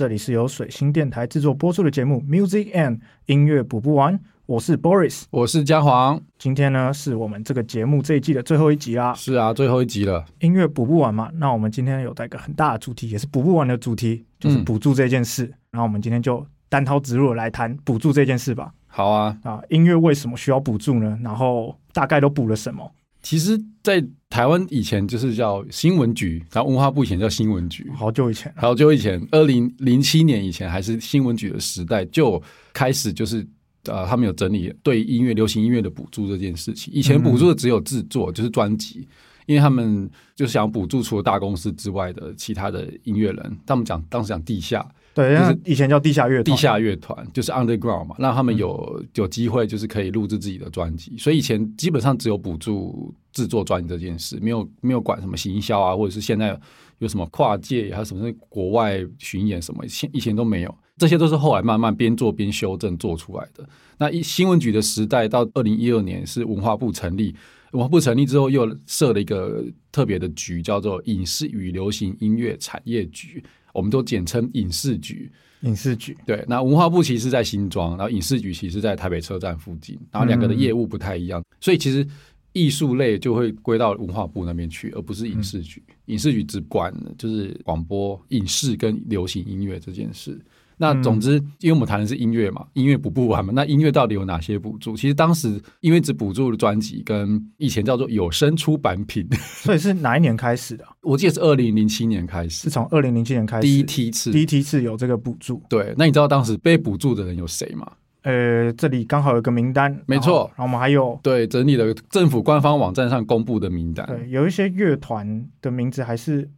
这里是由水星电台制作播出的节目《Music and 音乐补不完》，我是 Boris，我是嘉黄。今天呢是我们这个节目这一季的最后一集啦。是啊，最后一集了。音乐补不完嘛，那我们今天有带一个很大的主题，也是补不完的主题，就是补助这件事。然后我们今天就单刀直入来谈补助这件事吧。好啊，啊，音乐为什么需要补助呢？然后大概都补了什么？其实，在台湾以前就是叫新闻局，然后文化部以前叫新闻局，好久以前，好久以前，二零零七年以前还是新闻局的时代，就开始就是呃，他们有整理对音乐、流行音乐的补助这件事情。以前补助的只有制作，就是专辑，因为他们就是想补助除了大公司之外的其他的音乐人。他们讲当时讲地下。对，就是以前叫地下乐地下乐团，就是 underground 嘛，让他们有有机会，就是可以录制自己的专辑。所以以前基本上只有补助制作专辑这件事，没有没有管什么行销啊，或者是现在有什么跨界还有什么国外巡演什么，以以前都没有。这些都是后来慢慢边做边修正做出来的。那一新闻局的时代到二零一二年是文化部成立，文化部成立之后又设了一个特别的局，叫做影视与流行音乐产业局。我们都简称影视局，影视局对。那文化部其实在新庄，然后影视局其实在台北车站附近，然后两个的业务不太一样，所以其实艺术类就会归到文化部那边去，而不是影视局。影视局只管就是广播、影视跟流行音乐这件事。那总之，因为我们谈的是音乐嘛，音乐补不完嘛。那音乐到底有哪些补助？其实当时因为只补助了专辑跟以前叫做有声出版品，所以是哪一年开始的？我记得是二零零七年开始，是从二零零七年开始第一梯次，第一梯次有这个补助。对，那你知道当时被补助的人有谁吗？呃，这里刚好有个名单，没错。然后我们还有对整理了政府官方网站上公布的名单，对，有一些乐团的名字还是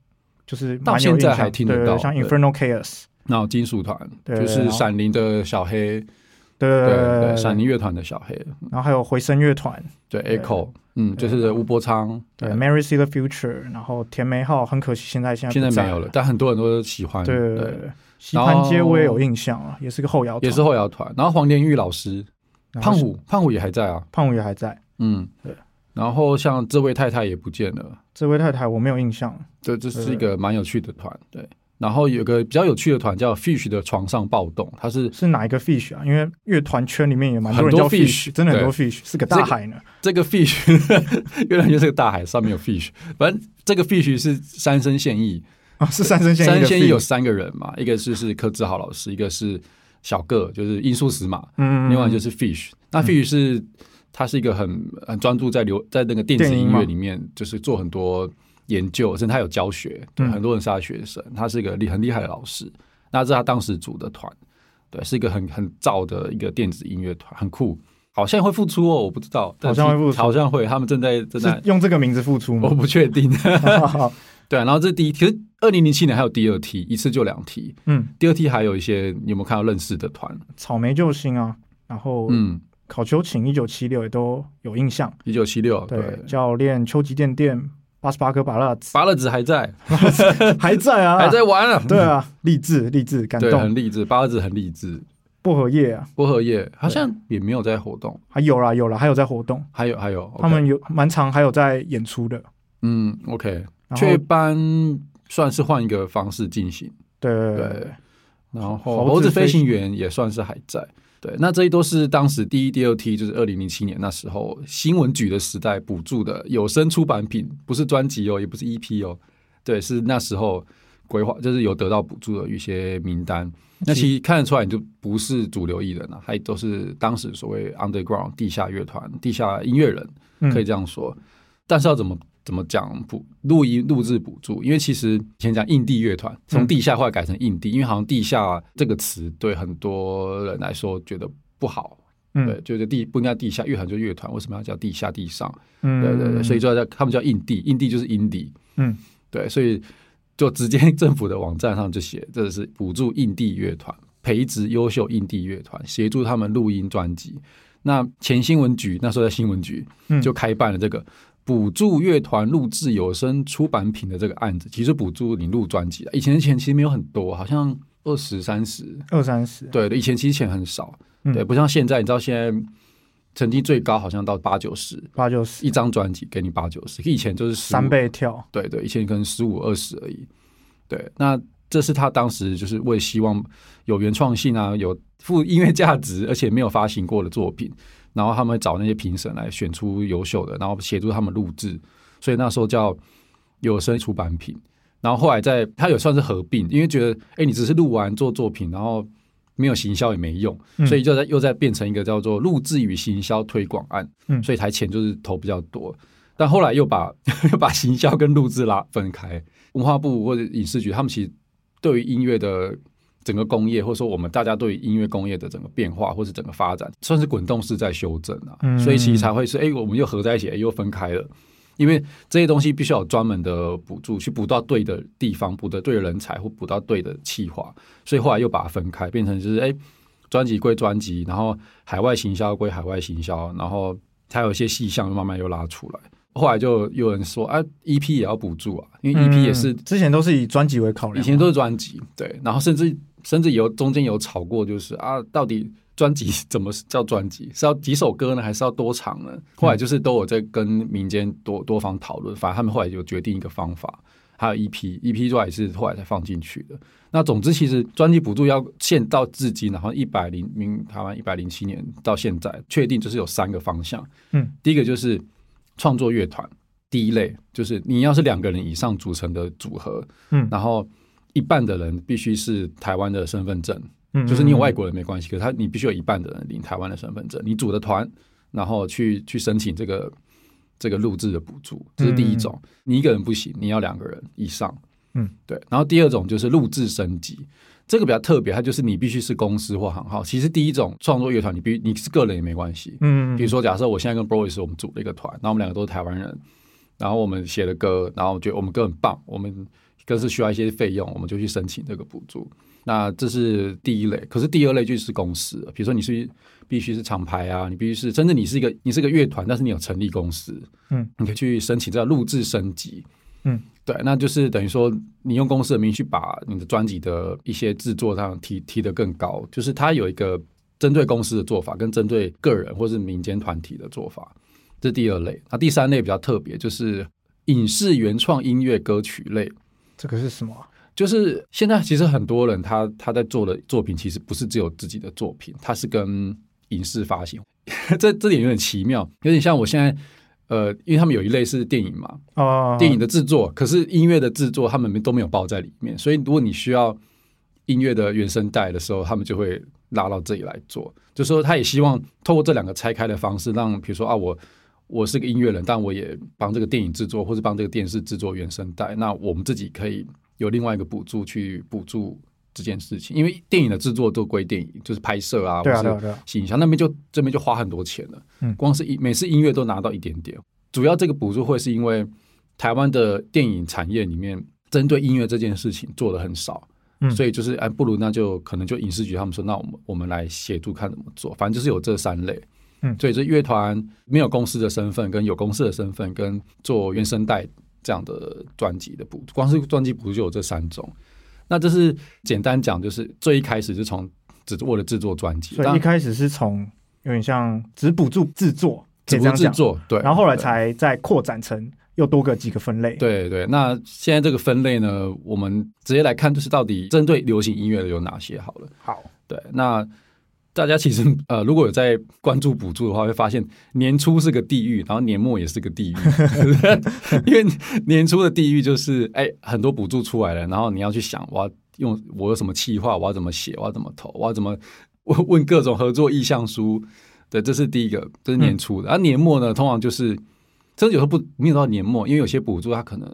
就是到现在还听得到，像 Infernal Chaos。那金属团就是闪灵的小黑，对对对，闪灵乐团的小黑，然后还有回声乐团，对 Echo，嗯，就是吴伯昌，对 Mary See the Future，然后田梅浩，很可惜现在现在现在没有了，但很多人都喜欢，对对。对，西盘街我也有印象啊，也是个后摇，也是后摇团，然后黄连玉老师，胖虎胖虎也还在啊，胖虎也还在，嗯，对，然后像这位太太也不见了，这位太太我没有印象，对这是一个蛮有趣的团，对。然后有个比较有趣的团叫 Fish 的床上暴动，它是是哪一个 Fish 啊？因为乐团圈里面也蛮多人叫 Fish，真的很多 Fish，是个大海呢。这个 Fish 乐团就是个大海，上面有 Fish。反正这个 Fish 是三生现役啊，是三生现役。三生现役有三个人嘛，一个是是柯志豪老师，一个是小个，就是音速死马，嗯，另外就是 Fish。那 Fish 是他是一个很很专注在流在那个电子音乐里面，就是做很多。研究，甚至他有教学，对很多人是他学生，他是一个厉很厉害的老师。那是他当时组的团，对，是一个很很燥的一个电子音乐团，很酷。好像会复出哦，我不知道，好像会复出，好像会。他们正在正在用这个名字复出吗？我不确定。对，然后这第一，其实二零零七年还有第二梯，一次就两梯。嗯，第二梯还有一些，你有没有看到认识的团？草莓救星啊，然后嗯，考秋瑾一九七六也都有印象。一九七六，对，教练秋吉电电。八十八颗拔蜡子，拔蜡子还在，还在啊，还在玩啊。对啊，励志励志，感动，很励志。拔蜡子很励志。薄荷叶啊，薄荷叶好像也没有在活动，还有啦，有啦，还有在活动，还有还有，他们有蛮长，还有在演出的。嗯，OK，雀斑算是换一个方式进行。对对，然后猴子飞行员也算是还在。对，那这些都是当时第一、第二梯，就是二零零七年那时候新闻局的时代补助的有声出版品，不是专辑哦，也不是 EP 哦，对，是那时候规划，就是有得到补助的一些名单。那其实看得出来，你就不是主流艺人了，还都是当时所谓 underground 地下乐团、地下音乐人，可以这样说。但是要怎么？怎么讲补录音录制补助？因为其实先讲印地乐团，从地下后来改成印地，因为好像地下这个词对很多人来说觉得不好，对，就是地不应该地下乐团就乐团，为什么要叫地下地上？嗯，对对对，所以就叫他们叫印地，印地就是印地，嗯，对，所以就直接政府的网站上就写，这是补助印地乐团，培植优秀印地乐团，协助他们录音专辑。那前新闻局那时候在新闻局就开办了这个。补助乐团录制有声出版品的这个案子，其实补助你录专辑以前的钱其实没有很多，好像二十三十，二三十。对以前其实钱很少，对，不像现在，你知道现在成绩最高好像到八九十，八九十一张专辑给你八九十，以前就是三倍跳。对对，以前可能十五二十而已。对，那这是他当时就是为希望有原创性啊，有富音乐价值，而且没有发行过的作品，然后他们找那些评审来选出优秀的，然后协助他们录制，所以那时候叫有声出版品。然后后来在他有算是合并，因为觉得哎，你只是录完做作品，然后没有行销也没用，所以就在又在变成一个叫做录制与行销推广案，所以才钱就是投比较多。但后来又把 又把行销跟录制拉分开，文化部或者影视局他们其实对于音乐的整个工业，或者说我们大家对音乐工业的整个变化或是整个发展，算是滚动式在修正啊，所以其实才会是哎，我们又合在一起，又分开了。因为这些东西必须要有专门的补助，去补到对的地方，补的对的人才，或补到对的企划，所以后来又把它分开，变成就是哎，专辑归专辑，然后海外行销归海外行销，然后它有一些细项慢慢又拉出来。后来就有人说啊，EP 也要补助啊，因为 EP 也是之前都是以专辑为考量，以前都是专辑，对，然后甚至甚至有中间有吵过，就是啊，到底。专辑 怎么叫专辑？是要几首歌呢，还是要多长呢？后来就是都有在跟民间多多方讨论，反正他们后来就决定一个方法，还有 EP，EP 之外也是后来才放进去的。那总之，其实专辑补助要现到至今，然后一百零明台湾一百零七年到现在，确定就是有三个方向。嗯，第一个就是创作乐团，第一类就是你要是两个人以上组成的组合，嗯，然后一半的人必须是台湾的身份证。就是你有外国人没关系，可是他你必须有一半的人领台湾的身份证，你组的团，然后去去申请这个这个录制的补助，这是第一种。你一个人不行，你要两个人以上。嗯，对。然后第二种就是录制升级，这个比较特别，它就是你必须是公司或行号。其实第一种创作乐团，你必你是个人也没关系。嗯，比如说假设我现在跟 Boris 我们组了一个团，那我们两个都是台湾人，然后我们写的歌，然后我觉得我们歌很棒，我们更是需要一些费用，我们就去申请这个补助。那这是第一类，可是第二类就是公司，比如说你是必须是厂牌啊，你必须是真正你是一个你是个乐团，但是你有成立公司，嗯，你可以去申请这个录制升级，嗯，对，那就是等于说你用公司的名义去把你的专辑的一些制作上提提得更高，就是它有一个针对公司的做法，跟针对个人或是民间团体的做法，这是第二类。那第三类比较特别，就是影视原创音乐歌曲类，这个是什么？就是现在，其实很多人他他在做的作品，其实不是只有自己的作品，他是跟影视发行。这这点有点奇妙，有点像我现在，呃，因为他们有一类是电影嘛，哦，电影的制作，可是音乐的制作他们都没有包在里面，所以如果你需要音乐的原声带的时候，他们就会拉到这里来做。就说他也希望透过这两个拆开的方式，让比如说啊，我我是个音乐人，但我也帮这个电影制作，或是帮这个电视制作原声带，那我们自己可以。有另外一个补助去补助这件事情，因为电影的制作都归电影，就是拍摄啊，或者形象那边就这边就花很多钱了。嗯，光是音每次音乐都拿到一点点。主要这个补助会是因为台湾的电影产业里面针对音乐这件事情做的很少，嗯，所以就是哎，不如那就可能就影视局他们说，那我们我们来协助看怎么做，反正就是有这三类，嗯，所以这乐团没有公司的身份，跟有公司的身份，跟做原声带。这样的专辑的补，光是专辑补助就有这三种。那这是简单讲，就是最一开始是从只为了制作专辑，所以一开始是从有点像只补助制作，只补制作，对。然后后来才再扩展成又多个几个分类。对对。那现在这个分类呢，我们直接来看，就是到底针对流行音乐的有哪些？好了，好，对，那。大家其实呃，如果有在关注补助的话，会发现年初是个地狱，然后年末也是个地狱。因为年初的地狱就是哎，很多补助出来了，然后你要去想，我要用我有什么企划，我要怎么写，我要怎么投，我要怎么问问各种合作意向书。对，这是第一个，这是年初的。而年末呢，通常就是真的有时候不没有到年末，因为有些补助它可能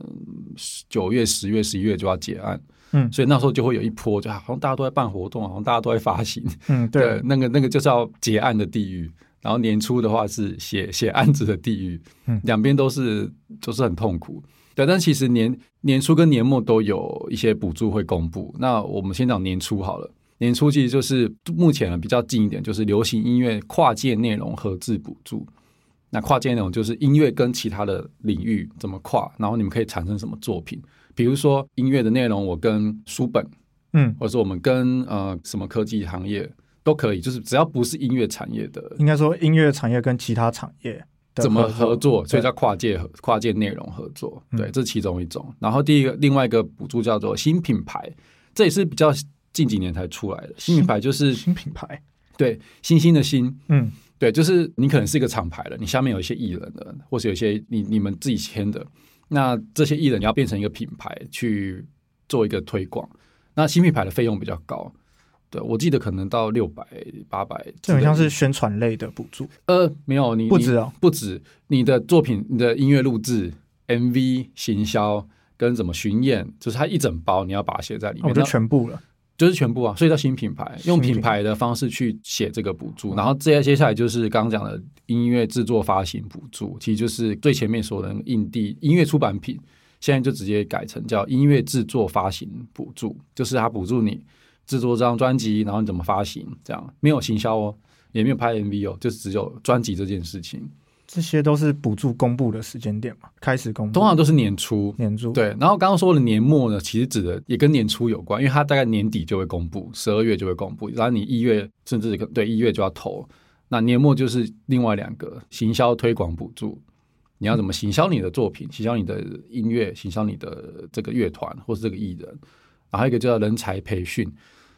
九月、十月、十一月就要结案。嗯，所以那时候就会有一波，就好像大家都在办活动，好像大家都在发行。嗯，对，那个那个就是要结案的地狱。然后年初的话是写写案子的地狱，嗯，两边都是就是很痛苦。对，但其实年年初跟年末都有一些补助会公布。那我们先讲年初好了，年初其实就是目前比较近一点，就是流行音乐跨界内容合制补助。那跨界内容就是音乐跟其他的领域怎么跨，然后你们可以产生什么作品。比如说音乐的内容，我跟书本，嗯，或者说我们跟呃什么科技行业都可以，就是只要不是音乐产业的，应该说音乐产业跟其他产业怎么合作，所以叫跨界跨界内容合作，对，这是其中一种。然后第一个另外一个补助叫做新品牌，这也是比较近几年才出来的。新品牌，就是新品牌，对，新兴的新，嗯，对，就是你可能是一个厂牌了，你下面有一些艺人的，或是有一些你你们自己签的，那这些艺人你要变成一个品牌去做一个推广，那新品牌的费用比较高。对，我记得可能到六百八百，这很像是宣传类的补助。呃，没有，你不止哦，不止你的作品，你的音乐录制、MV 行销跟怎么巡演，就是它一整包，你要把它写在里面，我就全部了，就是全部啊。所以叫新品牌，用品牌的方式去写这个补助，然后接接下来就是刚刚讲的音乐制作发行补助，其实就是最前面说的印地音乐出版品，现在就直接改成叫音乐制作发行补助，就是它补助你。制作这张专辑，然后你怎么发行？这样没有行销哦，也没有拍 MV 哦，就只有专辑这件事情。这些都是补助公布的时间点嘛？开始公布，通常都是年初。年初对，然后刚刚说的年末呢，其实指的也跟年初有关，因为它大概年底就会公布，十二月就会公布，然后你一月甚至对一月就要投。那年末就是另外两个行销推广补助，你要怎么行销你的作品，行销你的音乐，行销你的这个乐团或是这个艺人，然后一个叫人才培训。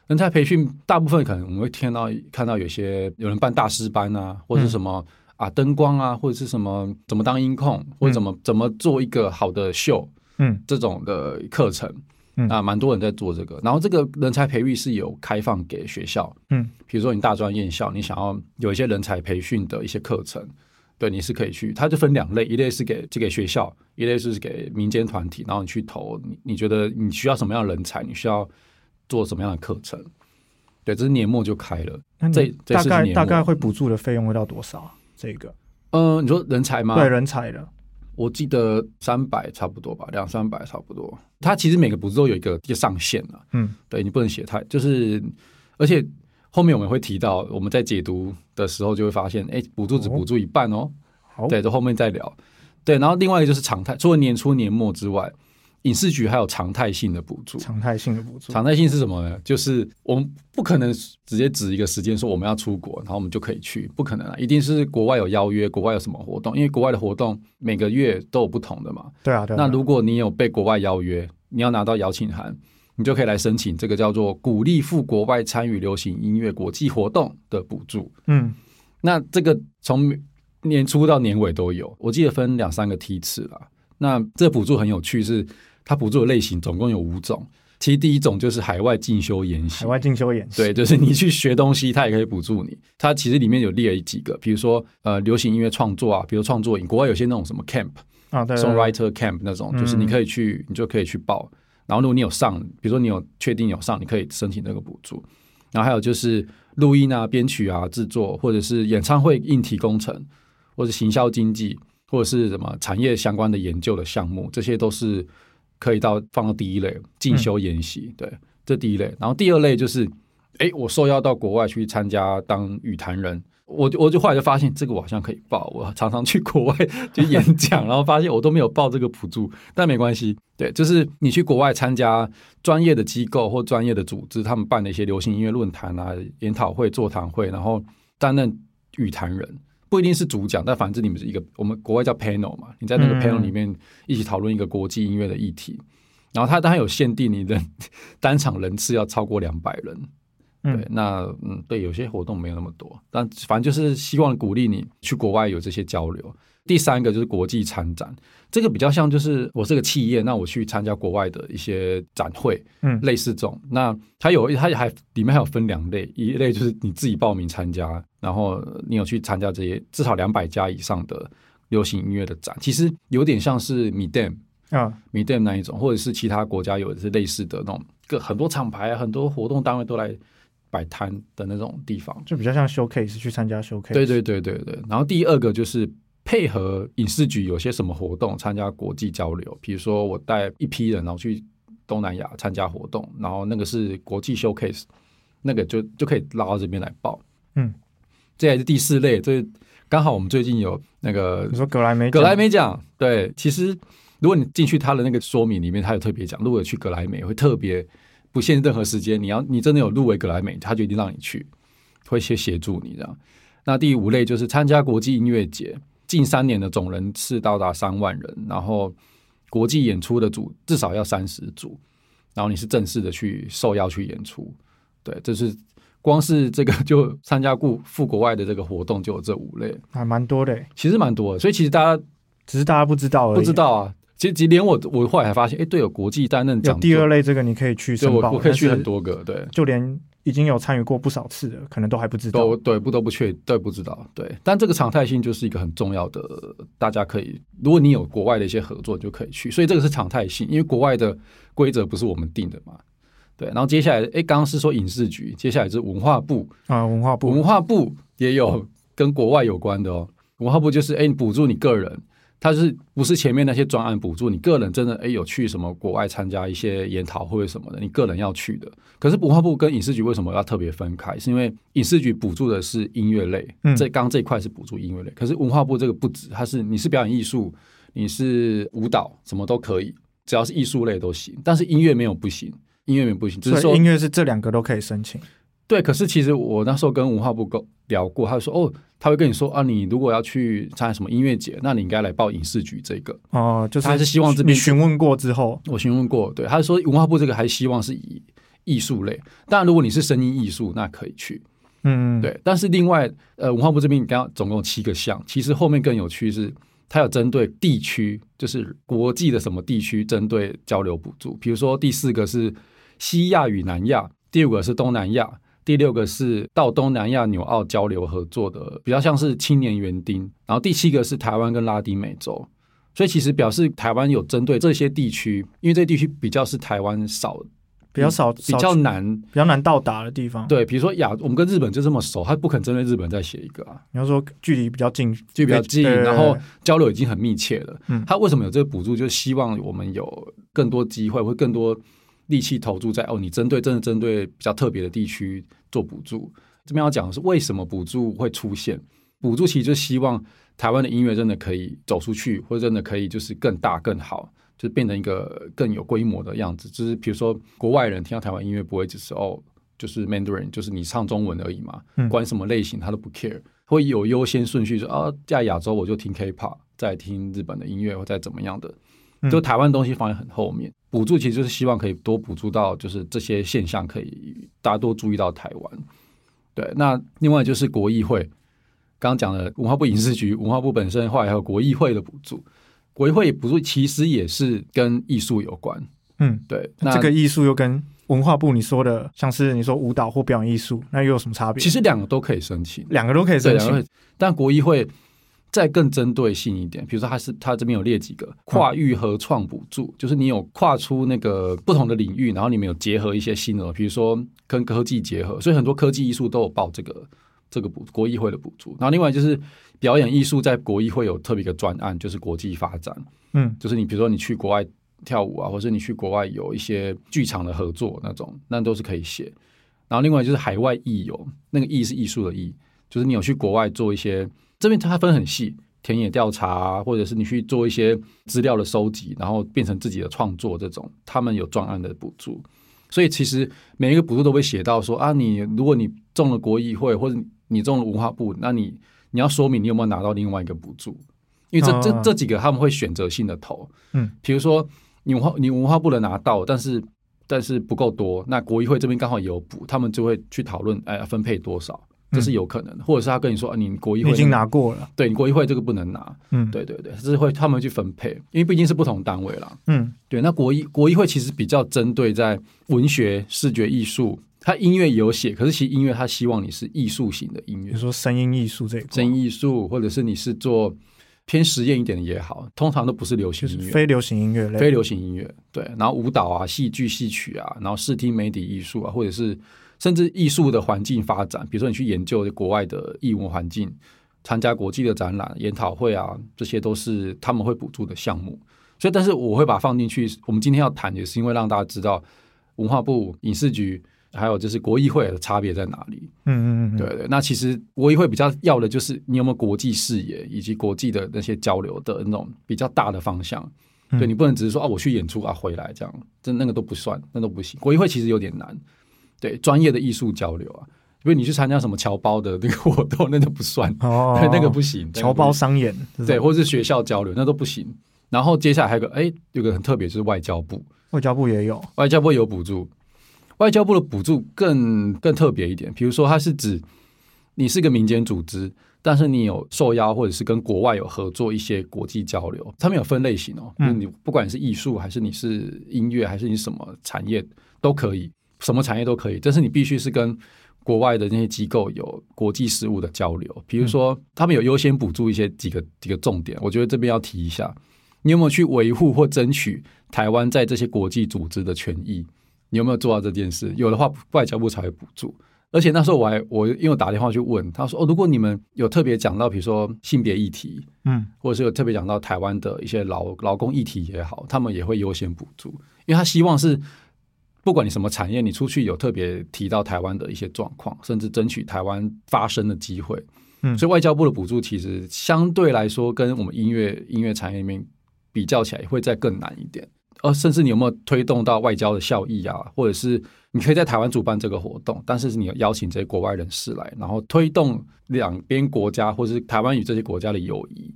人才培训，大部分可能我们会听到看到有些有人办大师班啊，或者什么啊灯光啊，或者是什么怎么当音控，或者怎么怎么做一个好的秀，嗯，这种的课程，嗯啊，蛮多人在做这个。然后这个人才培育是有开放给学校，嗯，比如说你大专院校，你想要有一些人才培训的一些课程，对，你是可以去。它就分两类，一类是给这给学校，一类是给民间团体，然后你去投。你你觉得你需要什么样的人才？你需要。做什么样的课程？对，这是年末就开了。这大概大概会补助的费用会到多少？这个，嗯，你说人才吗？对，人才的，我记得三百差不多吧，两三百差不多。它其实每个补助都有一个一个上限了。嗯，对你不能写太，就是而且后面我们会提到，我们在解读的时候就会发现，哎，补助只补助一半哦。好，对，这后面再聊。对，然后另外一个就是常态，除了年初年末之外。影视局还有常态性的补助，常态性的补助，常态性是什么呢？就是我们不可能直接指一个时间说我们要出国，然后我们就可以去，不可能啊！一定是国外有邀约，国外有什么活动，因为国外的活动每个月都有不同的嘛。对啊，对。那如果你有被国外邀约，你要拿到邀请函，你就可以来申请这个叫做鼓励赴国外参与流行音乐国际活动的补助。嗯，那这个从年初到年尾都有，我记得分两三个梯次啦。那这补助很有趣是。它补助的类型总共有五种，其实第一种就是海外进修研习，海外进修研习，对，就是你去学东西，它也可以补助你。它其实里面有列了几个，比如说呃，流行音乐创作啊，比如创作营，国外有些那种什么 camp 啊，对，songwriter camp 那种，就是你可以去，你就可以去报。然后如果你有上，比如说你有确定有上，你可以申请那个补助。然后还有就是录音啊、编曲啊、制作，或者是演唱会硬体工程，或者行销经济，或者是什么产业相关的研究的项目，这些都是。可以到放到第一类进修研习，对，这第一类。然后第二类就是，哎，我受邀到国外去参加当语坛人，我我就后来就发现这个我好像可以报，我常常去国外去演讲，然后发现我都没有报这个补助，但没关系，对，就是你去国外参加专业的机构或专业的组织，他们办的一些流行音乐论坛啊、研讨会、座谈会，然后担任语坛人。不一定是主讲，但反正你们是一个，我们国外叫 panel 嘛，你在那个 panel 里面一起讨论一个国际音乐的议题，然后它当然有限定，你的 单场人次要超过两百人。对，那嗯，对，有些活动没有那么多，但反正就是希望鼓励你去国外有这些交流。第三个就是国际参展，这个比较像就是我是个企业，那我去参加国外的一些展会，嗯，类似这种。那它有，它还里面还有分两类，一类就是你自己报名参加，然后你有去参加这些至少两百家以上的流行音乐的展，其实有点像是米 dam 啊米 dam 那一种，或者是其他国家有的是类似的那种，各很多厂牌、很多活动单位都来。摆摊的那种地方，就比较像 showcase 去参加 showcase。对对对对对。然后第二个就是配合影视局有些什么活动，参加国际交流。比如说我带一批人，然后去东南亚参加活动，然后那个是国际 showcase，那个就就可以拉到这边来报。嗯，这还是第四类，这刚好我们最近有那个你说格莱美格莱美奖，对，其实如果你进去他的那个说明里面，他有特别讲，如果去格莱美会特别。不限任何时间，你要你真的有入围格莱美，他就一定让你去，会先协助你这样。那第五类就是参加国际音乐节，近三年的总人次到达三万人，然后国际演出的组至少要三十组，然后你是正式的去受邀去演出。对，这是光是这个 就参加过赴国外的这个活动就有这五类，还蛮多的，其实蛮多的。所以其实大家只是大家不知道而已，不知道啊。其实，连我我后来还发现，哎，对，有国际担任讲第二类这个你可以去申报，我可以去很多个，对，就连已经有参与过不少次的，可能都还不知道，都对不都不确对不知道，对。但这个常态性就是一个很重要的，大家可以，如果你有国外的一些合作，就可以去。所以这个是常态性，因为国外的规则不是我们定的嘛，对。然后接下来，哎，刚刚是说影视局，接下来是文化部啊，文化部，文化部也有跟国外有关的哦。文化部就是，哎，补助你个人。它是不是前面那些专案补助？你个人真的哎有去什么国外参加一些研讨会什么的？你个人要去的。可是文化部跟影视局为什么要特别分开？是因为影视局补助的是音乐类，这刚这一块是补助音乐类。可是文化部这个不止，它是你是表演艺术，你是舞蹈，什么都可以，只要是艺术类都行。但是音乐没有不行，音乐也不行，只是说音乐是这两个都可以申请。对，可是其实我那时候跟文化部沟聊过，他就说哦。他会跟你说啊，你如果要去参加什么音乐节，那你应该来报影视局这个哦，就是还是希望这边询问过之后，我询问过，对，他说文化部这个还希望是以艺术类，当然如果你是声音艺术，那可以去，嗯，对。但是另外，呃，文化部这边刚刚总共有七个项，其实后面更有趣是，它有针对地区，就是国际的什么地区针对交流补助，比如说第四个是西亚与南亚，第五个是东南亚。第六个是到东南亚纽澳交流合作的，比较像是青年园丁。然后第七个是台湾跟拉丁美洲，所以其实表示台湾有针对这些地区，因为这些地区比较是台湾少，比较少，比较难，比较难到达的地方。对，比如说亚，我们跟日本就这么熟，他不肯针对日本再写一个啊。你要说距离比较近，距离比较近，然后交流已经很密切了。嗯，他为什么有这个补助？就是希望我们有更多机会，会更多。力气投注在哦，你针对真的针对比较特别的地区做补助。这边要讲的是为什么补助会出现？补助其实就希望台湾的音乐真的可以走出去，或者真的可以就是更大更好，就是变成一个更有规模的样子。就是比如说国外人听到台湾音乐不会只是哦，就是 Mandarin，就是你唱中文而已嘛，管什么类型他都不 care，会有优先顺序说啊，在亚洲我就听 K-pop，再听日本的音乐或再怎么样的。就台湾东西放在很后面，补助其实就是希望可以多补助到，就是这些现象可以大家多注意到台湾。对，那另外就是国议会，刚刚讲的文化部影视局、文化部本身，后来还有国议会的补助。国议会补助其实也是跟艺术有关。嗯，对。那这个艺术又跟文化部你说的，像是你说舞蹈或表演艺术，那又有什么差别？其实两个都可以申请，两个都可以申请，但国议会。再更针对性一点，比如说它是它这边有列几个跨域合创补助，就是你有跨出那个不同的领域，然后你们有结合一些新的，比如说跟科技结合，所以很多科技艺术都有报这个这个补国议会的补助。然后另外就是表演艺术在国艺会有特别一个专案，就是国际发展，嗯，就是你比如说你去国外跳舞啊，或者你去国外有一些剧场的合作那种，那都是可以写。然后另外就是海外艺游，那个艺是艺术的艺，就是你有去国外做一些。这边它分很细，田野调查，或者是你去做一些资料的收集，然后变成自己的创作，这种他们有专案的补助。所以其实每一个补助都会写到说啊，你如果你中了国议会，或者你中了文化部，那你你要说明你有没有拿到另外一个补助，因为这这这几个他们会选择性的投，嗯，比如说你文化你文化部能拿到，但是但是不够多，那国议会这边刚好有补，他们就会去讨论，哎，分配多少。这是有可能的，或者是他跟你说啊，你国议会已经拿过了，对你国议会这个不能拿，嗯，对对对，这是会他们去分配，因为毕竟是不同单位啦，嗯，对。那国议国议会其实比较针对在文学、视觉艺术，它音乐有写，可是其实音乐他希望你是艺术型的音乐，比如说声音艺术这个，声音艺术，或者是你是做偏实验一点的也好，通常都不是流行音乐，非流行音乐类，非流行音乐，对。然后舞蹈啊、戏剧、戏曲啊，然后视听媒体艺术啊，或者是。甚至艺术的环境发展，比如说你去研究国外的艺文环境，参加国际的展览、研讨会啊，这些都是他们会补助的项目。所以，但是我会把它放进去。我们今天要谈，也是因为让大家知道文化部影视局还有就是国议会的差别在哪里。嗯嗯嗯，对对。那其实国议会比较要的就是你有没有国际视野，以及国际的那些交流的那种比较大的方向。对你不能只是说啊，我去演出啊，回来这样，这那个都不算，那都不行。国议会其实有点难。对专业的艺术交流啊，因为你去参加什么侨胞的那个活动，那都不算哦，那个不行。侨胞商演对，或者是学校交流，那都不行。然后接下来还有个哎，有个很特别，就是外交部，外交部也有，外交部有补助，外交部的补助更更特别一点，比如说它是指你是个民间组织，但是你有受邀或者是跟国外有合作一些国际交流，他们有分类型哦，你不管是艺术还是你是音乐还是你什么产业都可以，什么产业都可以，但是你必须是跟。国外的那些机构有国际事务的交流，比如说他们有优先补助一些几个几个重点，我觉得这边要提一下。你有没有去维护或争取台湾在这些国际组织的权益？你有没有做到这件事？有的话，外交部才会补助。而且那时候我还我因为打电话去问他说：“哦，如果你们有特别讲到，比如说性别议题，嗯，或者是有特别讲到台湾的一些劳劳工议题也好，他们也会优先补助，因为他希望是。”不管你什么产业，你出去有特别提到台湾的一些状况，甚至争取台湾发声的机会，嗯，所以外交部的补助其实相对来说跟我们音乐音乐产业里面比较起来，会再更难一点。呃，甚至你有没有推动到外交的效益啊？或者是你可以在台湾主办这个活动，但是你邀请这些国外人士来，然后推动两边国家或者是台湾与这些国家的友谊。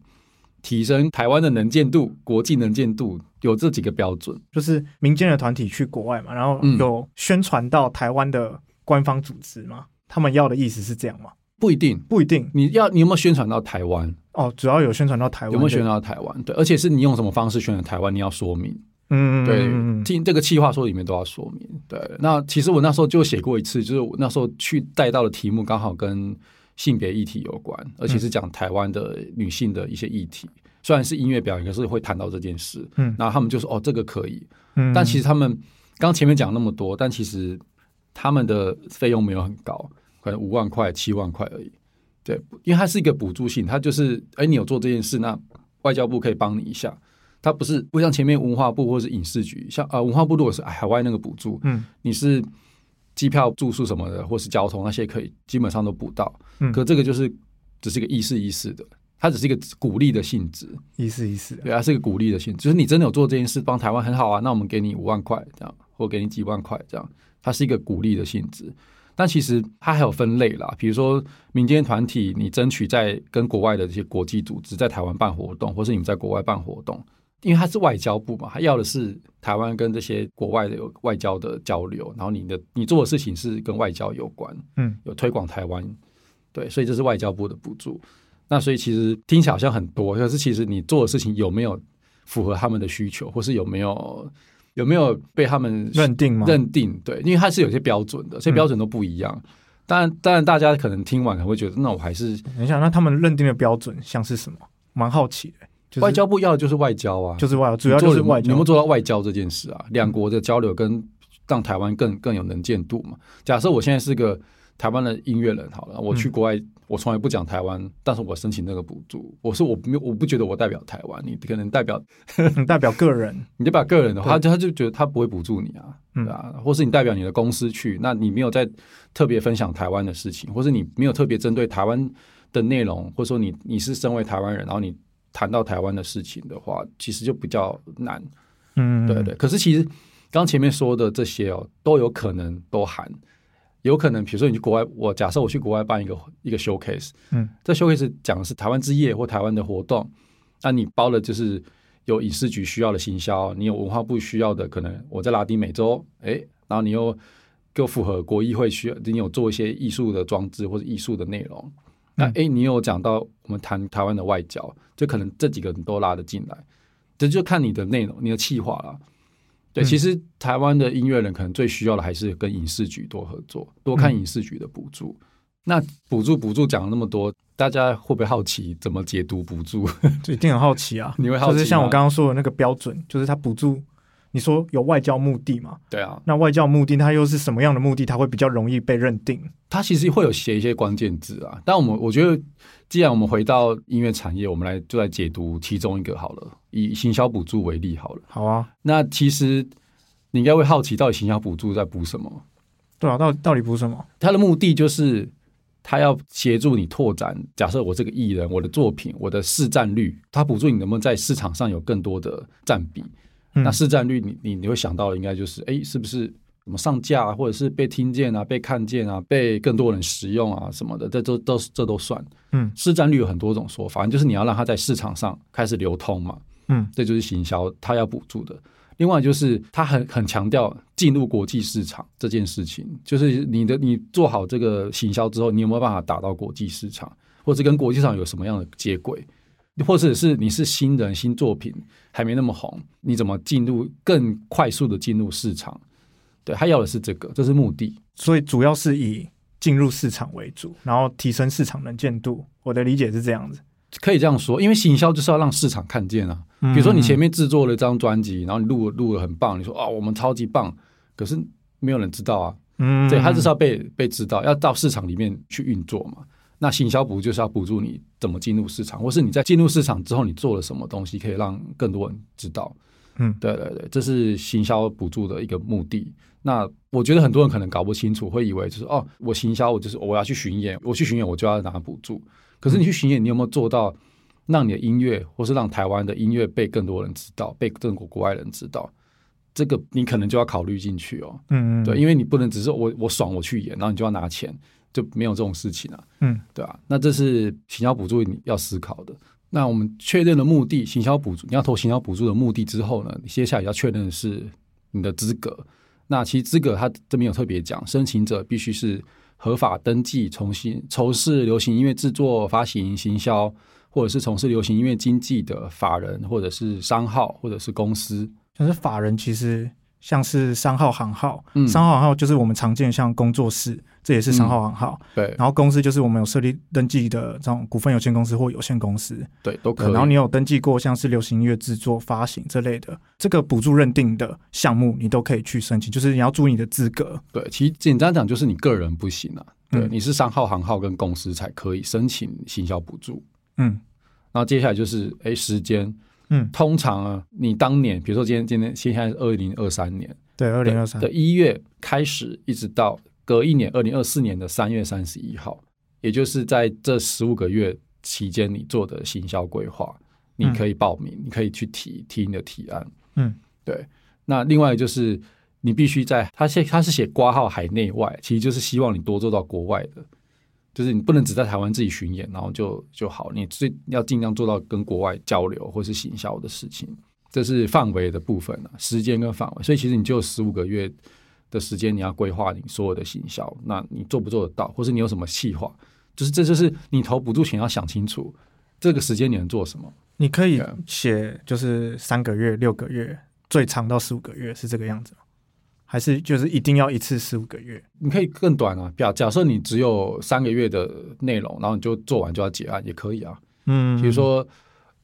提升台湾的能见度，国际能见度有这几个标准，就是民间的团体去国外嘛，然后有宣传到台湾的官方组织嘛，他们要的意思是这样吗？不一定，不一定。你要你有没有宣传到台湾？哦，主要有宣传到台湾，有没有宣传到台湾？对，而且是你用什么方式宣传台湾，你要说明。嗯，对，听这个企划书里面都要说明。对，那其实我那时候就写过一次，就是我那时候去带到的题目刚好跟。性别议题有关，而且是讲台湾的女性的一些议题。虽然是音乐表演，可是会谈到这件事。嗯，然后他们就说：“哦，这个可以。”嗯，但其实他们刚前面讲那么多，但其实他们的费用没有很高，可能五万块、七万块而已。对，因为它是一个补助性，它就是哎，你有做这件事，那外交部可以帮你一下。它不是不像前面文化部或是影视局，像啊文化部如果是海外那个补助，嗯，你是。机票、住宿什么的，或是交通那些可以基本上都补到，嗯可这个就是只是一个意思意思的，它只是一个鼓励的性质，意思意思，对，它是一个鼓励的性质，就是你真的有做这件事，帮台湾很好啊，那我们给你五万块这样，或给你几万块这样，它是一个鼓励的性质。但其实它还有分类啦，比如说民间团体，你争取在跟国外的这些国际组织在台湾办活动，或是你们在国外办活动。因为它是外交部嘛，他要的是台湾跟这些国外的有外交的交流，然后你的你做的事情是跟外交有关，嗯，有推广台湾，对，所以这是外交部的补助。那所以其实听起来好像很多，可是其实你做的事情有没有符合他们的需求，或是有没有有没有被他们认定吗？认定对，因为它是有些标准的，所以标准都不一样。当然，当然大家可能听完可能会觉得，那我还是等一下，那他们认定的标准像是什么？蛮好奇的。外交部要的就是外交啊，就是外，主要就是外交。有没有做到外交这件事啊？两国的交流跟让台湾更更有能见度嘛？假设我现在是个台湾的音乐人，好了，我去国外，我从来不讲台湾，但是我申请那个补助，我说我没有，我不觉得我代表台湾，你可能代表 代表个人，你代表个人的话，他就觉得他不会补助你啊，对啊，或是你代表你的公司去，那你没有在特别分享台湾的事情，或是你没有特别针对台湾的内容，或者说你你是身为台湾人，然后你。谈到台湾的事情的话，其实就比较难，嗯，对对。可是其实刚前面说的这些哦，都有可能都含，有可能比如说你去国外，我假设我去国外办一个一个 showcase，嗯，这 showcase 讲的是台湾之夜或台湾的活动，那你包了就是有影视局需要的行销，你有文化部需要的，可能我在拉丁美洲，哎，然后你又够符合国议会需要，你有做一些艺术的装置或者艺术的内容。那哎，你有讲到我们谈台湾的外交，就可能这几个人都拉得进来，这就看你的内容、你的气话了。对，其实台湾的音乐人可能最需要的还是跟影视局多合作，多看影视局的补助。那补助补助讲了那么多，大家会不会好奇怎么解读补助？就 一定很好奇啊！你会好奇，就是像我刚刚说的那个标准，就是他补助。你说有外交目的嘛？对啊，那外交目的它又是什么样的目的？它会比较容易被认定？它其实会有写一些关键字啊。但我们我觉得，既然我们回到音乐产业，我们来就来解读其中一个好了。以行销补助为例好了。好啊。那其实你应该会好奇，到底行销补助在补什么？对啊，到到底补什么？它的目的就是他要协助你拓展。假设我这个艺人，我的作品，我的市占率，他补助你能不能在市场上有更多的占比？那市占率，你你你会想到的应该就是，哎，是不是什么上架，啊或者是被听见啊，被看见啊，被更多人使用啊什么的，这都都这都算。嗯，市占率有很多种说法，就是你要让它在市场上开始流通嘛。嗯，这就是行销它要补助的。另外就是他很很强调进入国际市场这件事情，就是你的你做好这个行销之后，你有没有办法打到国际市场，或者跟国际上有什么样的接轨，或者是你是新人新作品还没那么红，你怎么进入更快速的进入市场？对他要的是这个，这是目的。所以主要是以进入市场为主，然后提升市场能见度。我的理解是这样子，可以这样说，因为行销就是要让市场看见啊。比如说你前面制作了一张专辑，然后你录录的很棒，你说啊我们超级棒，可是没有人知道啊。嗯，对，他就是要被被知道，要到市场里面去运作嘛。那行销补就是要补助你怎么进入市场，或是你在进入市场之后，你做了什么东西可以让更多人知道。嗯，对对对，这是行销补助的一个目的。那我觉得很多人可能搞不清楚，会以为就是哦，我行销我就是我要去巡演，我去巡演我就要拿补助。可是你去巡演，你有没有做到让你的音乐，或是让台湾的音乐被更多人知道，被更多国外人知道？这个你可能就要考虑进去哦。嗯嗯，对，因为你不能只是我我爽我去演，然后你就要拿钱，就没有这种事情啊。嗯，对啊，那这是行销补助你要思考的。那我们确认了目的，行销补助你要投行销补助的目的之后呢，接下来要确认的是你的资格。那其实资格，它这边有特别讲，申请者必须是合法登记、重新从事流行音乐制作、发行、行销，或者是从事流行音乐经济的法人，或者是商号，或者是公司。但是法人其实。像是商号行号，嗯商号行号就是我们常见像工作室，这也是商号行号。对然后公司就是我们有设立登记的这种股份有限公司或有限公司。对，都可以。然后你有登记过像是流行音乐制作、发行这类的，这个补助认定的项目，你都可以去申请。就是你要注意你的资格。对，其实简单讲就是你个人不行啊，对，嗯你是商号行号跟公司才可以申请行销补助。嗯然后接下来就是哎时间，嗯，通常啊，你当年比如说今天今天现在是二零二三年，对，二零二三。的一月开始，一直到隔一年二零二四年的三月三十一号，也就是在这十五个月期间，你做的行销规划，你可以报名，你可以去提提你的提案。嗯，对。那另外就是你必须在他写他是写挂号海内外，其实就是希望你多做到国外的，就是你不能只在台湾自己巡演，然后就就好，你最要尽量做到跟国外交流或是行销的事情。这是范围的部分啊，时间跟范围，所以其实你就有十五个月的时间，你要规划你所有的行销。那你做不做得到，或是你有什么计划？就是这就是你投补助前要想清楚，这个时间你能做什么？你可以写就是三个月、六个月，最长到十五个月，是这个样子吗？还是就是一定要一次十五个月？你可以更短啊，假假设你只有三个月的内容，然后你就做完就要结案，也可以啊。嗯，比如说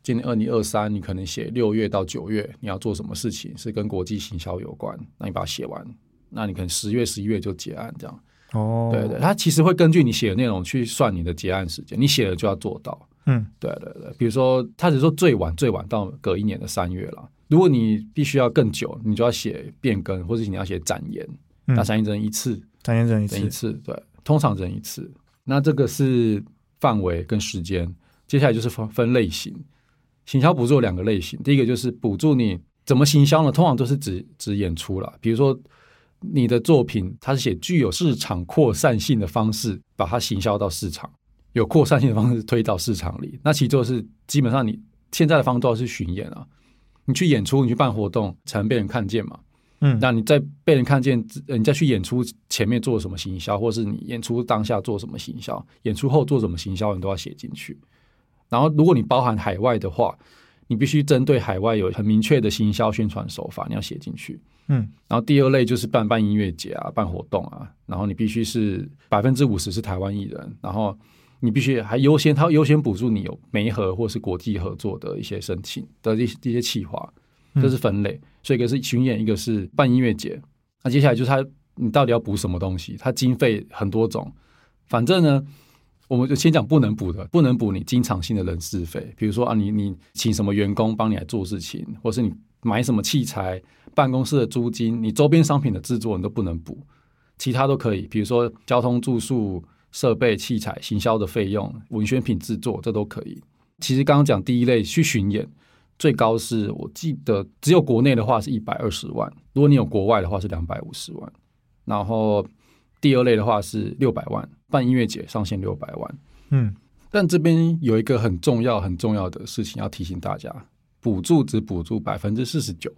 今年二零二三，你可能写六月到九月你要做什么事情是跟国际行销有关，那你把它写完，那你可能十月、十一月就结案这样。哦，对对，它其实会根据你写的内容去算你的结案时间，你写了就要做到。嗯。对对对，比如说他只说最晚最晚到隔一年的三月了，如果你必须要更久，你就要写变更，或者你要写展延，嗯。那展延只能一次，三年整一次，一次，对，通常针一次。那这个是范围跟时间，接下来就是分分类型。行销补助有两个类型，第一个就是补助你怎么行销呢？通常都是指指演出了，比如说你的作品，它是写具有市场扩散性的方式，把它行销到市场，有扩散性的方式推到市场里。那其实就是基本上你现在的方式都是巡演啊，你去演出，你去办活动，才能被人看见嘛。嗯，那你在被人看见你再去演出前面做什么行销，或是你演出当下做什么行销，演出后做什么行销，你都要写进去。然后，如果你包含海外的话，你必须针对海外有很明确的行销宣传手法，你要写进去。嗯然后第二类就是办办音乐节啊，办活动啊，然后你必须是百分之五十是台湾艺人，然后你必须还优先，他优先补助你有媒合或是国际合作的一些申请的一些一些企划，这是分类。所以一个是巡演，一个是办音乐节。那接下来就是他你到底要补什么东西？它经费很多种，反正呢。我们就先讲不能补的，不能补你经常性的人事费，比如说啊，你你请什么员工帮你来做事情，或是你买什么器材、办公室的租金，你周边商品的制作你都不能补，其他都可以，比如说交通、住宿、设备、器材、行销的费用、文宣品制作，这都可以。其实刚刚讲第一类去巡演，最高是我记得只有国内的话是一百二十万，如果你有国外的话是两百五十万，然后第二类的话是六百万，办音乐节上限六百万。嗯但这边有一个很重要、很重要的事情要提醒大家，补助只补助百分之四十九，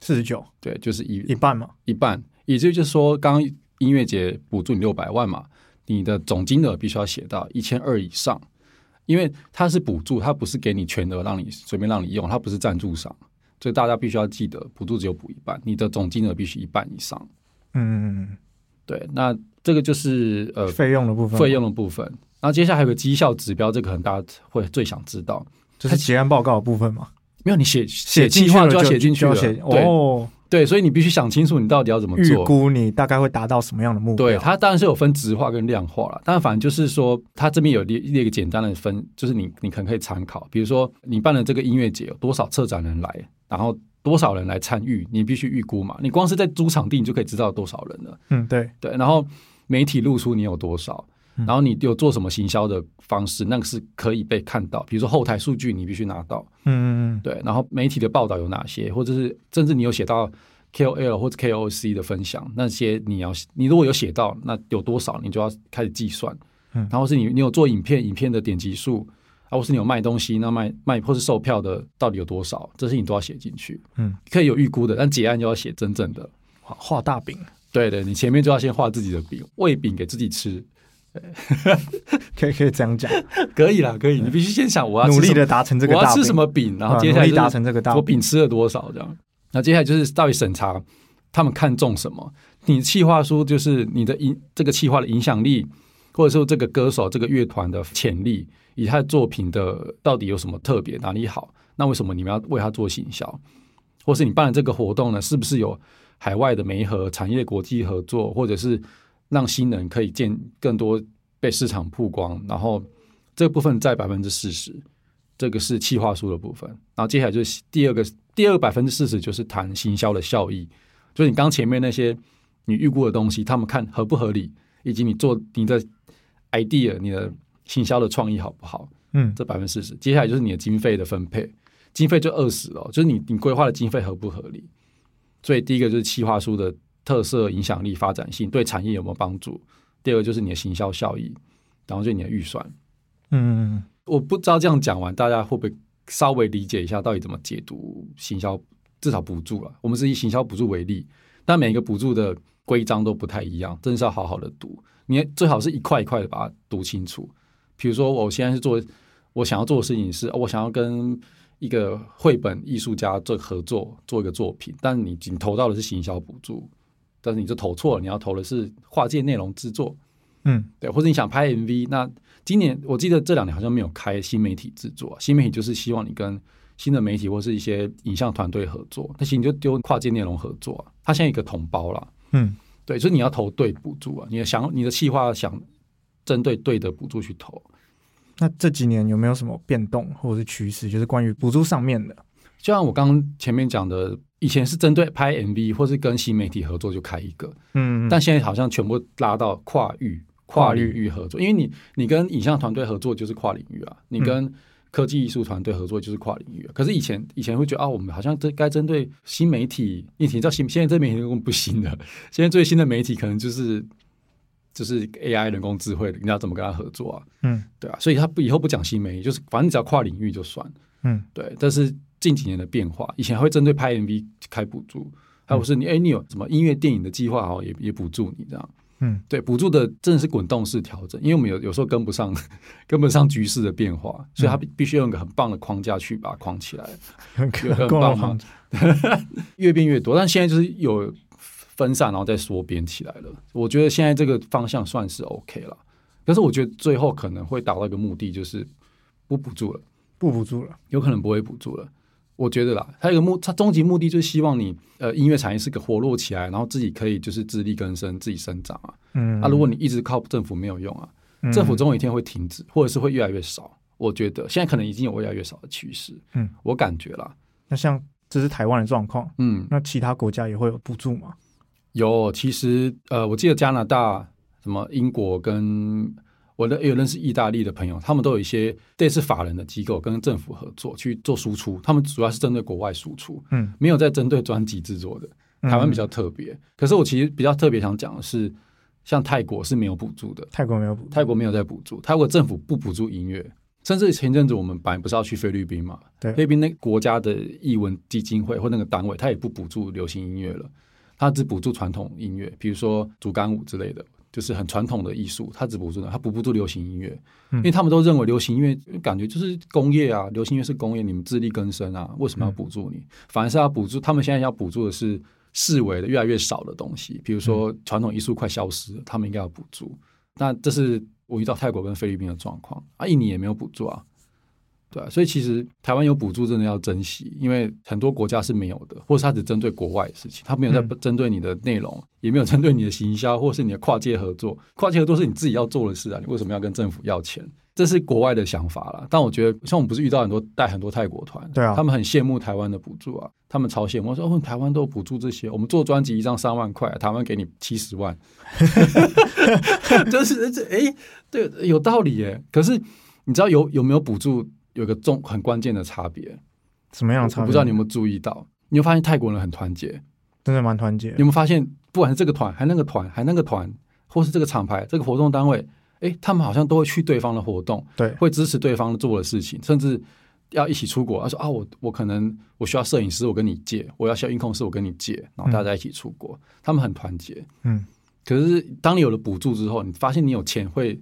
四十九，对，就是一一半嘛，一半。也就是说，刚音乐节补助你六百万嘛，你的总金额必须要写到一千二以上，因为它是补助，它不是给你全额让你随便让你用，它不是赞助商，所以大家必须要记得，补助只有补一半，你的总金额必须一半以上。嗯，对，那这个就是呃费用的部分，费用的部分。然后接下来还有个绩效指标，这个可能大家会最想知道，就是结案报告的部分嘛。没有，你写写计划就要写进去了。哦，对，所以你必须想清楚，你到底要怎么做，预估你大概会达到什么样的目标。对，它当然是有分值化跟量化了。但反正就是说，它这边有列列一个简单的分，就是你你可能可以参考。比如说，你办了这个音乐节，有多少策展人来，然后多少人来参与，你必须预估嘛。你光是在租场地，你就可以知道多少人了。嗯，对对。然后媒体露出你有多少。然后你有做什么行销的方式，那个是可以被看到。比如说后台数据，你必须拿到。嗯嗯嗯。对，然后媒体的报道有哪些，或者是甚至你有写到 KOL 或者 KOC 的分享，那些你要你如果有写到，那有多少你就要开始计算。嗯。然后是你你有做影片，影片的点击数，啊，或是你有卖东西，那卖卖或是售票的到底有多少，这些你都要写进去。嗯。可以有预估的，但结案就要写真正的画画大饼。对对，你前面就要先画自己的饼，喂饼给自己吃。可以可以这样讲，可以啦，可以。你必须先想，我要努力的达成这个，我要吃什么饼，然后接下来达成这个大，我饼吃了多少这样。那接下来就是到底审查他们看中什么？你企划书就是你的影这个企划的影响力，或者说这个歌手、这个乐团的潜力，以他的作品的到底有什么特别，哪里好？那为什么你们要为他做行销？或是你办的这个活动呢？是不是有海外的媒合、产业国际合作，或者是？让新人可以见更多被市场曝光，然后这个部分在百分之四十，这个是企划书的部分。然后接下来就是第二个，第二百分之四十就是谈行销的效益，就是你刚前面那些你预估的东西，他们看合不合理，以及你做你的 idea，你的行销的创意好不好？嗯，这百分之四十，接下来就是你的经费的分配，经费就二十了，就是你你规划的经费合不合理？所以第一个就是企划书的。特色、影响力、发展性，对产业有没有帮助？第二个就是你的行销效益，然后就你的预算。嗯，我不知道这样讲完，大家会不会稍微理解一下到底怎么解读行销？至少补助了，我们是以行销补助为例，但每个补助的规章都不太一样，真的是要好好的读。你最好是一块一块的把它读清楚。比如说，我现在是做我想要做的事情是，我想要跟一个绘本艺术家做合作，做一个作品，但你仅投到的是行销补助。但是你就投错了，你要投的是跨界内容制作，嗯，对，或者你想拍 MV，那今年我记得这两年好像没有开新媒体制作，新媒体就是希望你跟新的媒体或是一些影像团队合作，那其实你就丢跨界内容合作啊，它现在一个同胞了，嗯，对，所以你要投对补助啊，你的想你的计划想针对对的补助去投，那这几年有没有什么变动或者是趋势，就是关于补助上面的？就像我刚刚前面讲的。以前是针对拍 MV 或是跟新媒体合作就开一个，嗯，但现在好像全部拉到跨域、跨领域合作，因为你你跟影像团队合作就是跨领域啊，你跟科技艺术团队合作就是跨领域。可是以前以前会觉得啊，我们好像这该针对新媒体，你知道新现在这媒体工不新的，现在最新的媒体可能就是就是 AI 人工智慧，你要怎么跟他合作啊？嗯，对啊，所以他不以后不讲新媒体，就是反正你只要跨领域就算，嗯，对，但是。近几年的变化，以前还会针对拍 MV 开补助，还有是你哎，你有什么音乐电影的计划哦，也也补助你这样。嗯，对，补助的真的是滚动式调整，因为我们有有时候跟不上，跟不上局势的变化，所以它必须用一个很棒的框架去把它框起来，很棒吗？越变越多，但现在就是有分散，然后再缩编起来了。我觉得现在这个方向算是 OK 了，但是我觉得最后可能会达到一个目的，就是不补助了，不补助了，有可能不会补助了。我觉得啦，它有个目，它终极目的就是希望你，呃，音乐产业是个活络起来，然后自己可以就是自力更生，自己生长啊。嗯，啊，如果你一直靠政府没有用啊，政府总有一天会停止，或者是会越来越少。我觉得现在可能已经有越来越少的趋势。嗯，我感觉啦。那像这是台湾的状况，嗯，那其他国家也会有补助吗？有，其实呃，我记得加拿大、什么英国跟。我的有认识意大利的朋友，他们都有一些类似法人的机构跟政府合作去做输出，他们主要是针对国外输出，嗯，没有在针对专辑制作的。台湾比较特别，可是我其实比较特别想讲的是，像泰国是没有补助的，泰国没有补，泰国没有在补助，泰国政府不补助音乐，甚甚至前阵子我们本来不是要去菲律宾嘛？对，菲律宾那国家的译文基金会或那个单位，他也不补助流行音乐了，他只补助传统音乐，比如说竹竿舞之类的，就是很传统的艺术，它只补助的，他不补助流行音乐，因为他们都认为流行音乐感觉就是工业啊，流行音乐是工业，你们自力更生啊，为什么要补助你？反而是要补助，他们现在要补助的是视为的越来越少的东西，比如说传统艺术快消失了，他们应该要补助。那这是。我遇到泰国跟菲律宾的状况啊，印尼也没有补助啊，对啊，所以其实台湾有补助真的要珍惜，因为很多国家是没有的，或是它只针对国外的事情，它没有在针对你的内容，也没有针对你的行销，或是你的跨界合作。跨界合作是你自己要做的事啊，你为什么要跟政府要钱？这是国外的想法啦。但我觉得，像我们不是遇到很多带很多泰国团，对啊，他们很羡慕台湾的补助啊，他们超羡慕，说哦，台湾都有补助这些，我们做专辑一张三万块，台湾给你七十万，就是这哎。对，有道理耶。可是你知道有有没有补助？有个重很关键的差别，什么样的差别？不知道你有没有注意到？你会发现泰国人很团结，真的蛮团结。你有没有发现，不管是这个团，还那个团，还那个团，或是这个厂牌、这个活动单位，哎，他们好像都会去对方的活动，对，会支持对方做的事情，甚至要一起出国。他说啊，我我可能我需要摄影师，我跟你借；我要需要音控师，我跟你借，然后大家一起出国。他们很团结，嗯。可是当你有了补助之后，你发现你有钱会。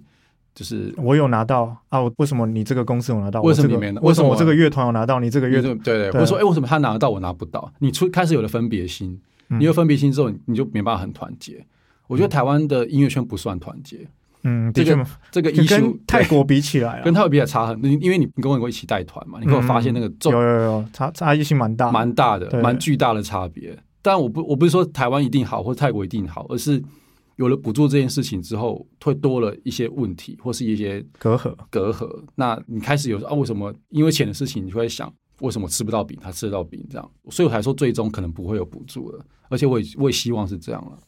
就是我有拿到啊，为什么你这个公司有拿到？为什么你没拿？为什么我这个乐团有拿到？你这个乐对对，我说哎，为什么他拿得到，我拿不到？你出开始有了分别心，你有分别心之后，你就没办法很团结。我觉得台湾的音乐圈不算团结，嗯，这个这个艺术 泰国比起来，跟泰国比起来差很，因为你你跟我一起带团嘛，你跟我发现那个有有有差差异性蛮大，蛮大的，蛮巨大的差别。但我不我不是说台湾一定好，或者泰国一定好，而是。有了补助这件事情之后，会多了一些问题，或是一些隔阂。隔阂，那你开始有啊？为什么因为钱的事情，你会想为什么吃不到饼，他吃得到饼这样？所以我才说最终可能不会有补助了。而且我也我也希望是这样了。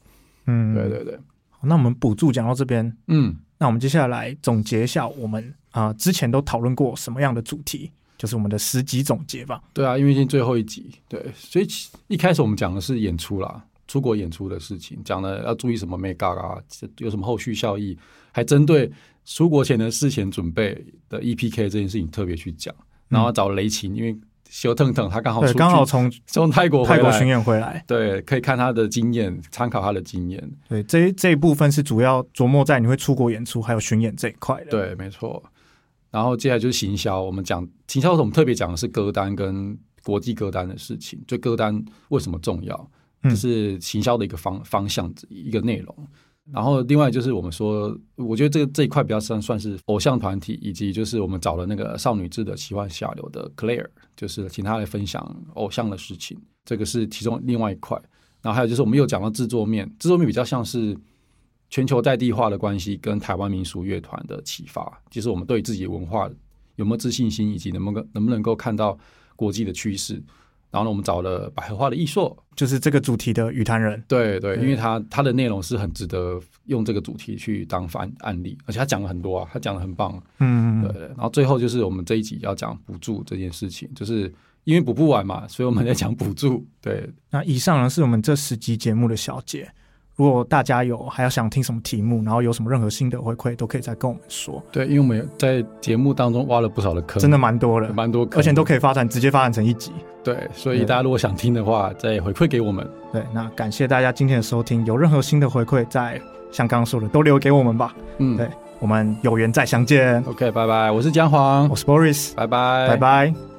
嗯，对对对。那我们补助讲到这边，嗯，那我们接下来总结一下，我们啊之前都讨论过什么样的主题？就是我们的十集总结吧。对啊，因为已经最后一集，对，所以一开始我们讲的是演出啦。出国演出的事情，讲了要注意什么没嘎啊，有什么后续效益，还针对出国前的事前准备的 EPK 这件事情特别去讲，然后找雷琴，因为修腾腾他刚好刚好从从泰国泰国巡演回来，对，可以看他的经验，参考他的经验。对，这这一部分是主要琢磨在你会出国演出还有巡演这一块的。对，没错。然后接下来就是行销，我们讲行销我们特别讲的是歌单跟国际歌单的事情，就歌单为什么重要。这是行销的一个方方向，一个内容。然后另外就是我们说，我觉得这这一块比较算算是偶像团体，以及就是我们找了那个少女志的奇幻下流的 Claire，就是请他来分享偶像的事情。这个是其中另外一块。然后还有就是我们又讲到制作面，制作面比较像是全球在地化的关系跟台湾民俗乐团的启发，就是我们对自己文化有没有自信心，以及能不能能不能够看到国际的趋势。然后呢，我们找了百合花的艺硕，就是这个主题的语坛人。对对，因为他他的内容是很值得用这个主题去当案案例，而且他讲了很多啊，他讲的很棒。嗯，对。然后最后就是我们这一集要讲补助这件事情，就是因为补不完嘛，所以我们在讲补助。对，那以上呢是我们这十集节目的小结。如果大家有还要想听什么题目，然后有什么任何新的回馈，都可以再跟我们说。对，因为我们在节目当中挖了不少的坑，真的蛮多的，蛮多坑，而且都可以发展直接发展成一集。对，所以大家如果想听的话，再回馈给我们。对，那感谢大家今天的收听，有任何新的回馈，再像刚刚说的，都留给我们吧。嗯，对，我们有缘再相见。OK，拜拜，我是姜黄，我是 Boris，拜拜，拜拜。